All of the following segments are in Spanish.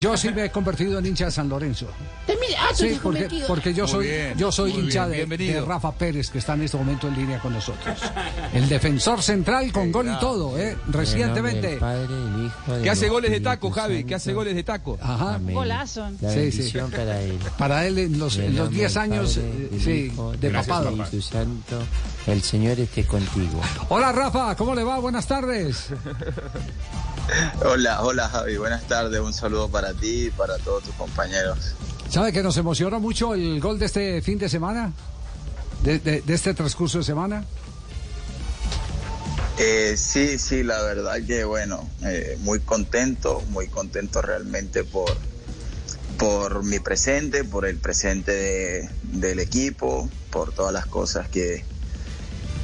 Yo sí me he convertido en hincha de San Lorenzo. Ah, Sí, porque, porque yo soy, bien, yo soy hincha bien, de, Rafa Pérez, que está en este momento en línea con nosotros. El defensor central con gol y todo, ¿eh? Recientemente. Que hace goles de taco, Javi, que hace goles de taco. Ajá. Golazo. La Sí, sí. bendición para él. Para él en los, en los 10 años, eh, sí, de papado. Santo, el Señor esté contigo. Hola Rafa, ¿cómo le va? Buenas tardes. Hola, hola Javi, buenas tardes, un saludo para ti y para todos tus compañeros. ¿Sabe que nos emociona mucho el gol de este fin de semana? De, de- de este transcurso de semana. Eh, sí, sí, la verdad que bueno, eh, muy contento, muy contento realmente por, por mi presente, por el presente de- del equipo, por todas las cosas que,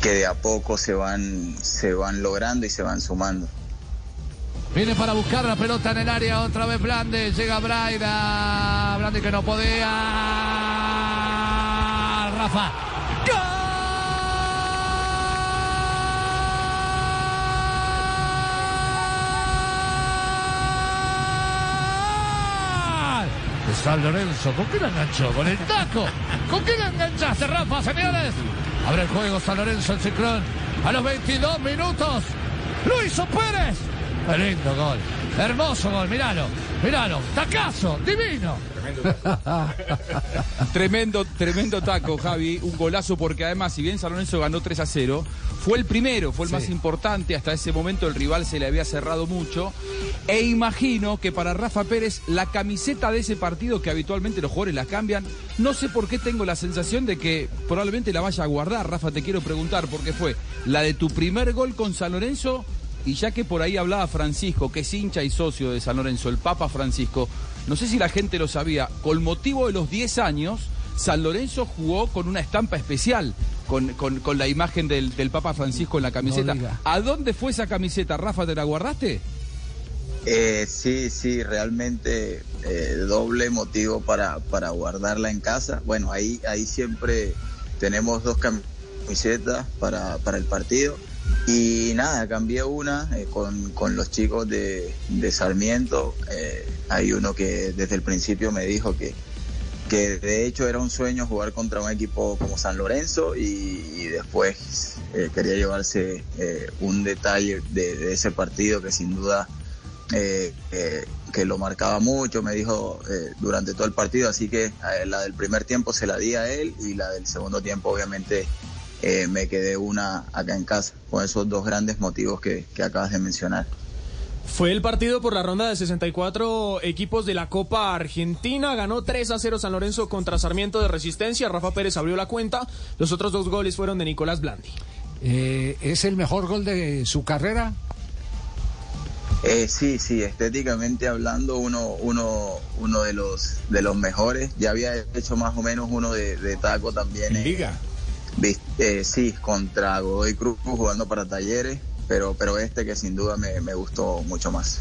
que de a poco se van, se van logrando y se van sumando. Viene para buscar la pelota en el área, otra vez Blande, llega Braida, Blande que no podía, Rafa. ¡Gol! San Lorenzo, ¿con qué la enganchó? ¿Con el taco? ¿Con qué la enganchaste, Rafa, señores? Abre el juego San Lorenzo en Ciclón. A los 22 minutos, Luis Pérez. Qué lindo gol. Hermoso gol, míralo. Míralo. Tacazo, divino. Tremendo, tremendo taco, Javi. Un golazo porque además, si bien San Lorenzo ganó 3 a 0, fue el primero, fue el más importante. Hasta ese momento el rival se le había cerrado mucho. E imagino que para Rafa Pérez, la camiseta de ese partido, que habitualmente los jugadores la cambian, no sé por qué tengo la sensación de que probablemente la vaya a guardar. Rafa, te quiero preguntar, porque fue la de tu primer gol con San Lorenzo. Y ya que por ahí hablaba Francisco, que es hincha y socio de San Lorenzo, el Papa Francisco, no sé si la gente lo sabía, con motivo de los 10 años, San Lorenzo jugó con una estampa especial, con, con- con la imagen del, del Papa Francisco en la camiseta. ¿A dónde fue esa camiseta, Rafa? ¿Te la guardaste? Eh, sí, sí, realmente eh, doble motivo para, para guardarla en casa. Bueno, ahí, ahí siempre tenemos dos camisetas para, para el partido. Y nada, cambié una eh, con, con los chicos de, de Sarmiento. Eh, hay uno que desde el principio me dijo que, que de hecho era un sueño jugar contra un equipo como San Lorenzo y, después eh, quería llevarse un detalle de, ese partido que sin duda que lo marcaba mucho, me dijo durante todo el partido, así que la del primer tiempo se la di a él y la del segundo tiempo obviamente eh, me quedé una acá en casa, con esos dos grandes motivos que, que acabas de mencionar. Fue el partido por la ronda de 64 equipos de la Copa Argentina. Ganó 3 a 0 San Lorenzo contra Sarmiento de Resistencia. Rafa Pérez abrió la cuenta. Los otros dos goles fueron de Nicolás Blandi. Eh, ¿Es el mejor gol de su carrera? Eh, sí, sí, estéticamente hablando, uno, uno, uno de los de los mejores. Ya había hecho más o menos uno de, de taco también. eh, vis- eh, sí, contra Godoy Cruz jugando para talleres, pero, pero este que sin duda me, me gustó mucho más.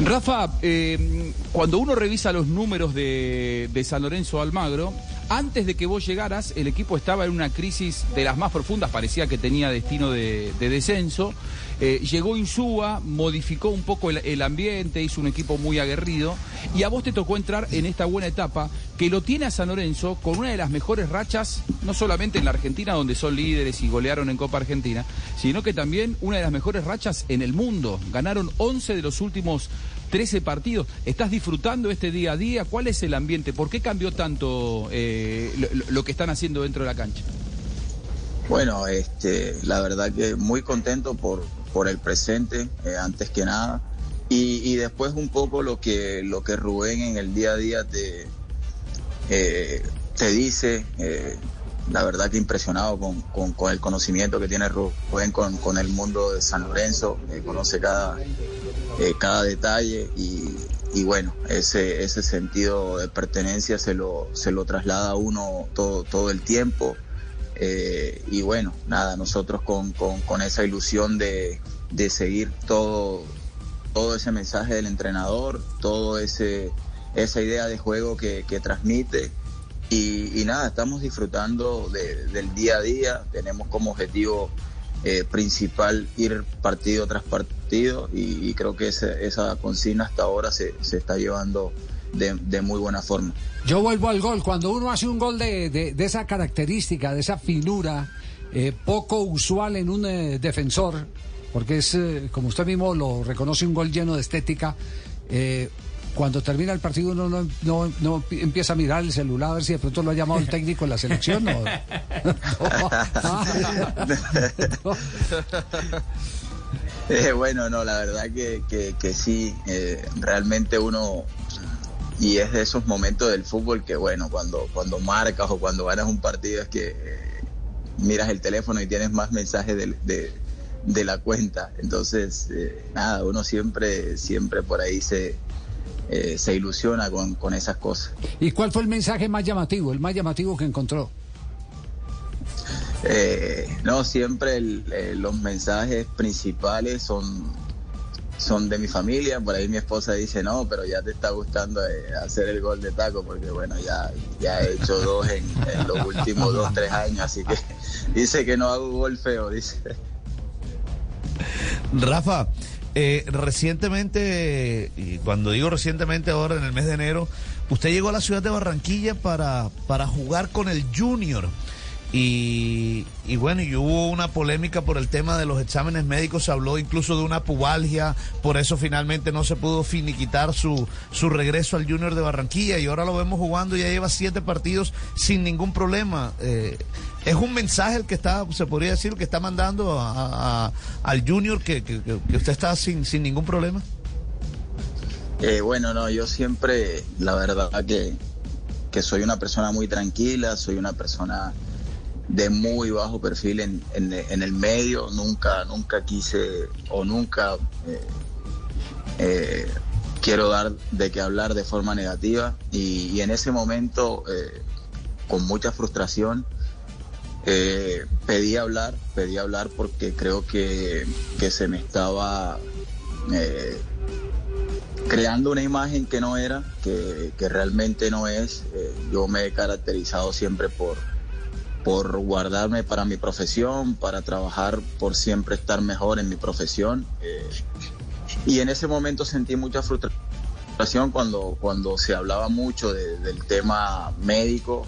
Rafa, eh, cuando uno revisa los números de, de San Lorenzo Almagro, antes de que vos llegaras, el equipo estaba en una crisis de las más profundas, parecía que tenía destino de, de descenso. Eh, llegó Insúa, modificó un poco el, el ambiente, hizo un equipo muy aguerrido, y a vos te tocó entrar en esta buena etapa que lo tiene a San Lorenzo con una de las mejores rachas, no solamente en la Argentina, donde son líderes y golearon en Copa Argentina, sino que también una de las mejores rachas en el mundo. Ganaron 11 de los últimos 13 partidos. ¿Estás disfrutando este día a día? ¿Cuál es el ambiente? ¿Por qué cambió tanto eh, lo, que están haciendo dentro de la cancha? Bueno, este, la verdad que muy contento por, por el presente, eh, antes que nada. Y, y después un poco lo que, lo que Rubén en el día a día te, eh, te dice. La verdad que impresionado con, con- el conocimiento que tiene Rubén con, con el mundo de San Lorenzo. eh, conoce cada, eh, cada detalle y, y bueno, ese, ese sentido de pertenencia se lo, se lo traslada a uno todo, todo el tiempo. Eh, y bueno, nada, nosotros con- con esa ilusión de, de seguir todo, todo ese mensaje del entrenador, todo ese esa idea de juego que, que transmite y, nada, estamos disfrutando de- del día a día, tenemos como objetivo eh, principal ir partido tras partido y, creo que esa consigna hasta ahora se, se está llevando de, muy buena forma. Yo vuelvo al gol. Cuando uno hace un gol de, de, esa característica, de esa finura, eh, poco usual en un eh, defensor, porque es, como usted mismo lo reconoce, un gol lleno de estética. Cuando termina el partido uno no, no, no, empieza a mirar el celular a ver si de pronto lo ha llamado el técnico en la selección. ¿no? bueno, no, la verdad que, que, que sí, realmente uno y es de esos momentos del fútbol que, bueno, cuando, cuando marcas o cuando ganas un partido es que eh, miras el teléfono y tienes más mensajes de, de, la cuenta. Entonces, eh, nada, uno siempre, siempre por ahí se, eh, se ilusiona con, con esas cosas. ¿Y cuál fue el mensaje más llamativo, el más llamativo que encontró? no, siempre los mensajes principales son son de mi familia, por ahí mi esposa dice, no, pero ya te está gustando eh, hacer el gol de taco, porque bueno, ya, ya he hecho dos en, los últimos dos, tres años, así que dice que no hago gol feo, dice. Rafa, eh, recientemente, y cuando digo recientemente ahora en el mes de enero, usted llegó a la ciudad de Barranquilla para, para jugar con el Junior. Y, bueno, y hubo una polémica por el tema de los exámenes médicos, se habló incluso de una pubalgia, por eso finalmente no se pudo finiquitar su, su regreso al Junior de Barranquilla y ahora lo vemos jugando, ya lleva siete partidos sin ningún problema. Eh, es un mensaje el que está, se podría decir, que está mandando al Junior que, que, usted está sin, sin ningún problema. Eh, bueno, no, yo siempre, la verdad que, que soy una persona muy tranquila, soy una persona de muy bajo perfil en, en, el medio, nunca, nunca quise o nunca eh, eh, quiero dar de qué hablar de forma negativa y, en ese momento eh, con mucha frustración pedí hablar, pedí hablar porque creo que, que se me estaba creando una imagen que no era, que, que realmente no es. yo me he caracterizado siempre por por guardarme para mi profesión, para trabajar por siempre estar mejor en mi profesión. Eh, y en ese momento sentí mucha frustración cuando, cuando se hablaba mucho del tema médico,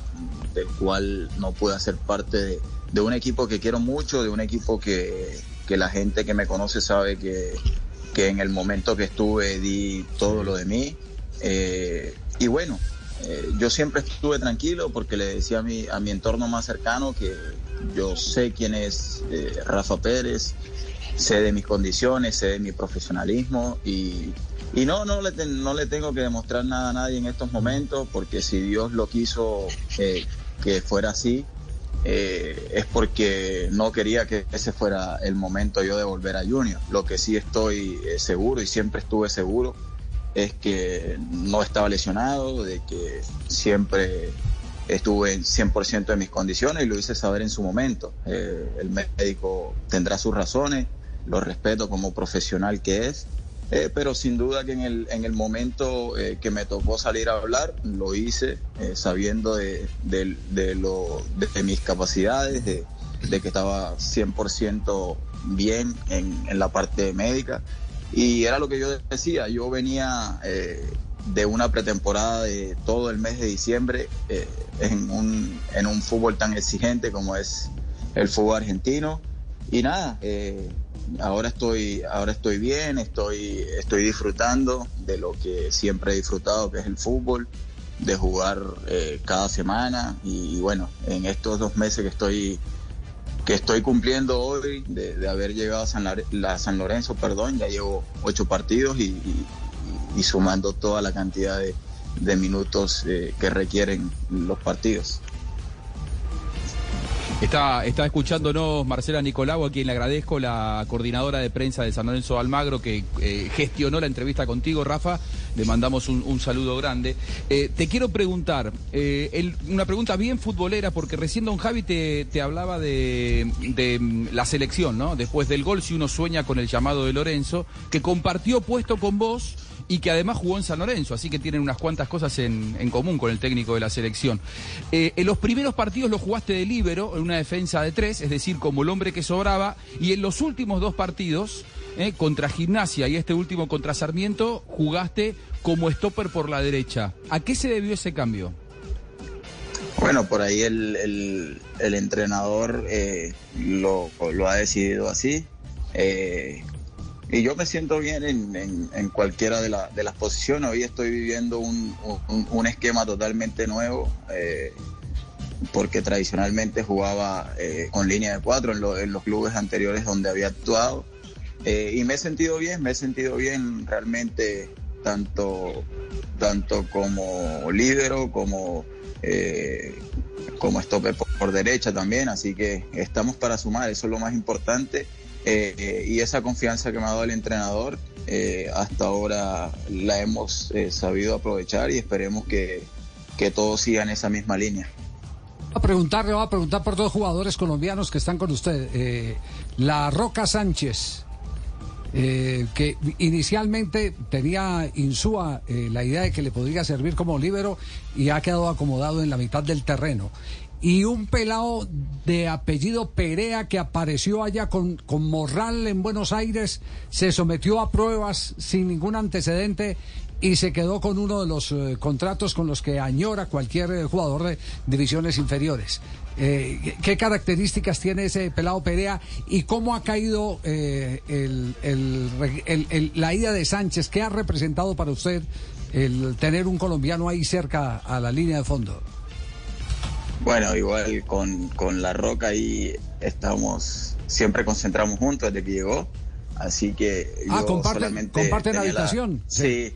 del cual no pude hacer parte de, un equipo que quiero mucho, de un equipo que, que la gente que me conoce sabe que, que, en el momento que estuve di todo lo de mí. Eh, y bueno, eh, yo siempre estuve tranquilo porque le decía a mi, a mi entorno más cercano que yo sé quién es eh, Rafa Pérez, sé de mis condiciones, sé de mi profesionalismo y, y no, no le, no le tengo que demostrar nada a nadie en estos momentos porque si Dios lo quiso eh, que fuera así, es porque no quería que ese fuera el momento yo de volver a Junior. Lo que sí estoy seguro y siempre estuve seguro es que no estaba lesionado, de que siempre estuve en 100% de mis condiciones y lo hice saber en su momento. Eh, el médico tendrá sus razones, lo respeto como profesional que es, eh, pero sin duda que en el, en el momento eh, que me tocó salir a hablar, lo hice sabiendo de, de, lo, de mis capacidades, de, que estaba 100% bien en, en la parte médica y era lo que yo decía, yo venía eh, de una pretemporada de todo el mes de diciembre eh, en, un, en un fútbol tan exigente como es el fútbol argentino. Y nada, eh, ahora, estoy, ahora estoy bien, estoy, estoy disfrutando de lo que siempre he disfrutado, que es el fútbol, de jugar cada semana. y bueno, en estos dos meses que estoy estoy cumpliendo hoy de, haber llegado a San, Lorenzo, perdón, ya llevo ocho partidos y, sumando toda la cantidad de, minutos eh, que requieren los partidos. Está, está escuchándonos Marcela Nicolau, a quien le agradezco, la coordinadora de prensa de San Lorenzo Almagro, que eh, gestionó la entrevista contigo, Rafa. Le mandamos un, saludo grande. Eh, te quiero preguntar, eh, una pregunta bien futbolera, porque recién Don Javi te, te hablaba de, de, mm, la selección, ¿no? Después del gol, si uno sueña con el llamado de Lorenzo, que compartió puesto con vos y que además jugó en San Lorenzo, así que tienen unas cuantas cosas en, común con el técnico de la selección. Eh, en los primeros partidos lo jugaste de líbero, en una defensa de tres, es decir, como el hombre que sobraba, y en los últimos dos partidos ¿eh? contra Gimnasia y este último contra Sarmiento, jugaste como stopper por la derecha. ¿A qué se debió ese cambio? Bueno, por ahí el, el, entrenador eh, lo, ha decidido así. Eh, y yo me siento bien en, en, cualquiera de, la, de, las posiciones. Hoy estoy viviendo un, un, esquema totalmente nuevo, porque tradicionalmente jugaba con línea de cuatro en, los clubes anteriores donde había actuado. Eh, y me he sentido bien, me he sentido bien realmente tanto, tanto como lídero como eh, como stopper por, derecha también, así que estamos para sumar, eso es lo más importante. Eh, eh, y esa confianza que me ha dado el entrenador, hasta ahora la hemos sabido aprovechar y esperemos que, que todos sigan esa misma línea. A preguntarle, va a preguntar por dos jugadores colombianos que están con usted. la Roca Sánchez, eh, que inicialmente tenía Insúa eh, la idea de que le podría servir como líbero y ha quedado acomodado en la mitad del terreno. Y un pelado de apellido Perea que apareció allá con, con Morral en Buenos Aires, se sometió a pruebas sin ningún antecedente y se quedó con uno de los eh, contratos con los que añora cualquier jugador de divisiones inferiores. Eh, ¿Qué características tiene ese pelado Perea y cómo ha caído eh, el, el, el, la ida de Sánchez? ¿Qué ha representado para usted el tener un colombiano ahí cerca a la línea de fondo? Bueno, igual con, con La Roca ahí estamos, siempre concentramos juntos desde que llegó. Así que. Ah, comparten, comparten habitación. La, sí.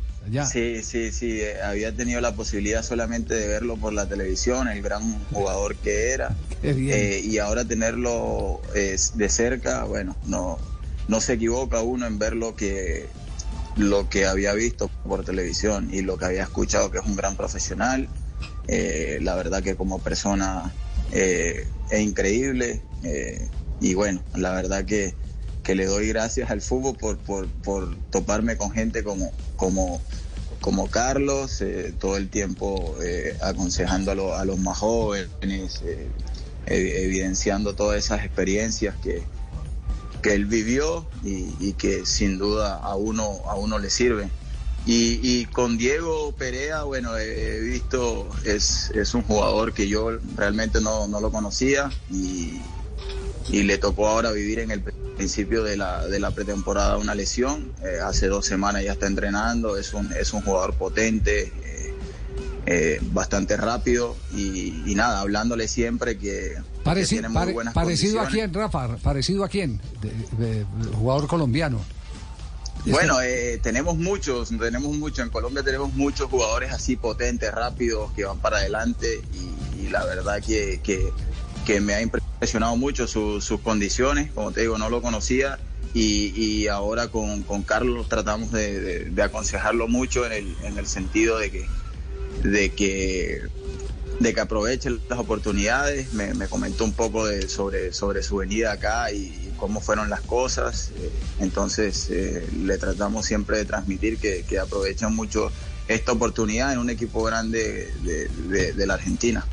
Sí, sí, sí. Había tenido la posibilidad solamente de verlo por la televisión, el gran jugador que era. Eh, y ahora tenerlo eh, de cerca, bueno, no, no se equivoca uno en ver lo que, lo que había visto por televisión y lo que había escuchado, que es un gran profesional. Eh, la verdad que como persona es increíble. y bueno, la verdad que que le doy gracias al fútbol por, por, por toparme con gente como, como, como Carlos, eh, todo el tiempo eh, aconsejando a, lo, a, los más jóvenes, eh, evidenciando todas esas experiencias que, que él vivió y, que sin duda a uno, a uno le sirven. Y, y con Diego Perea, bueno, he visto, es, es, un jugador que yo realmente no, no lo conocía y, y le tocó ahora vivir en el principio de la, de la pretemporada una lesión. Eh, hace dos semanas ya está entrenando, es un, es un jugador potente, eh, eh, bastante rápido y, y, nada, hablándole siempre que, Pareci que tiene muy pare buenas Parecido a quién, Rafa, parecido a quién, de jugador colombiano. Bueno, eh, tenemos muchos, tenemos muchos. En Colombia tenemos muchos jugadores así potentes, rápidos, que van para adelante y, y la verdad que, que, que, me ha impresionado mucho su, sus condiciones. Como te digo, no lo conocía y, y ahora con, con, Carlos tratamos de, aconsejarlo mucho en el, en el sentido de que, de que de que aproveche las oportunidades. Me, me comentó un poco de, sobre, sobre su venida acá y, cómo fueron las cosas. Eh, entonces eh, le tratamos siempre de transmitir que, que aprovechen mucho esta oportunidad en un equipo grande de, de, de la Argentina.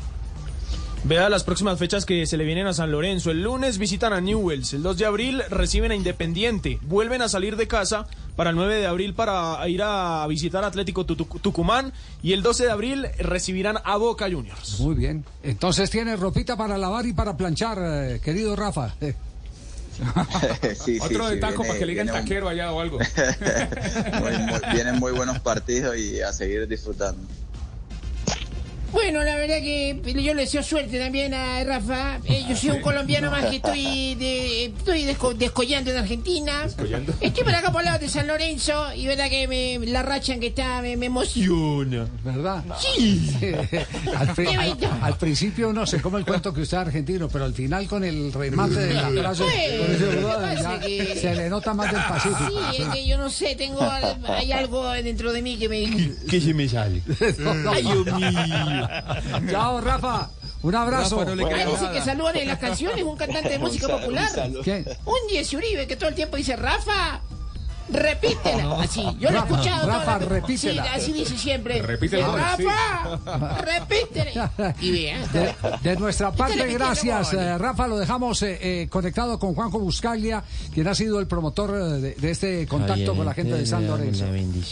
Vea las próximas fechas que se le vienen a San Lorenzo. El lunes visitan a Newells, el 2 de abril reciben a Independiente, vuelven a salir de casa para el 9 de abril para ir a visitar Atlético Tucumán y el 12 de abril recibirán a Boca Juniors. Muy bien. Entonces tiene ropita para lavar y para planchar, eh, querido Rafa. sí, Otro sí, de taco viene, para que le digan taquero un... allá o algo. muy, muy, vienen muy buenos partidos y a seguir disfrutando. Bueno, la verdad que yo le deseo suerte también a Rafa. Eh, yo soy un colombiano más que estoy de, estoy desco descollando en Argentina. ¿Descollando? Estoy por acá por el lado de San Lorenzo y verdad que me, la racha en que está me, me emociona. ¿Verdad? Sí. al, pri al, al, principio no sé cómo el cuento que usted es argentino, pero al final con el remate de la frase que... se le nota más del Pacífico. Sí, es que yo no sé, tengo hay algo dentro de mí que me... ¿Qué se me sale? Ay, Dios mío. Chao, Rafa. Un abrazo. Rafa, no le bueno, dice que saludan en las canciones un cantante de música popular. Un Jesse Uribe que todo el tiempo dice Rafa. Repítela. Así. Yo lo he Rafa, escuchado. toda Rafa, la- repítela. Sí, así dice siempre. Repítela. Eh, Rafa, repítela. Y vea. De, de nuestra parte, repitiendo gracias, eh, Rafa. Lo dejamos eh, eh, conectado con Juanjo Buscaglia, quien ha sido el promotor de, de este contacto con la gente de dele San la- Lorenzo.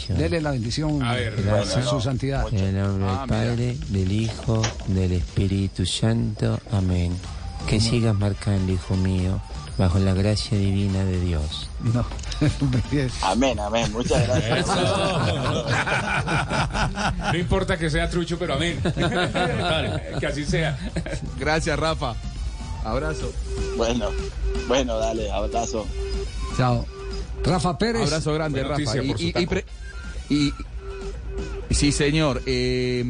Dele la bendición A ver, a su santidad. En el nombre Ah, del Padre, del Hijo, del Espíritu Santo. Amén. Que sigas marcando, hijo mío, bajo la gracia divina de Dios. No. Amén, amén. Muchas gracias. No importa que sea trucho, pero amén. Vale, que así sea. Gracias, Rafa. Abrazo. Bueno, bueno, dale, abrazo. Chao. Rafa Pérez. Abrazo grande, Rafa. noticia Y, por su y- y taco. pre- y- sí, señor. Eh,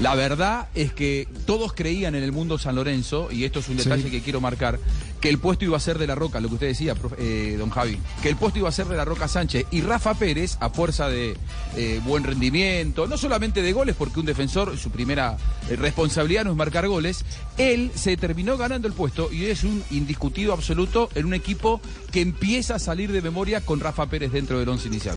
la verdad es que todos creían en el mundo San Lorenzo, y esto es un Sí. detalle que quiero marcar, que el puesto iba a ser de la Roca, lo que usted decía, eh, don Javi, que el puesto iba a ser de la Roca Sánchez y Rafa Pérez, a fuerza de eh, buen rendimiento, no solamente de goles, porque un defensor, su primera eh, responsabilidad no es marcar goles, él se terminó ganando el puesto y es un indiscutido absoluto en un equipo que empieza a salir de memoria con Rafa Pérez dentro del once inicial.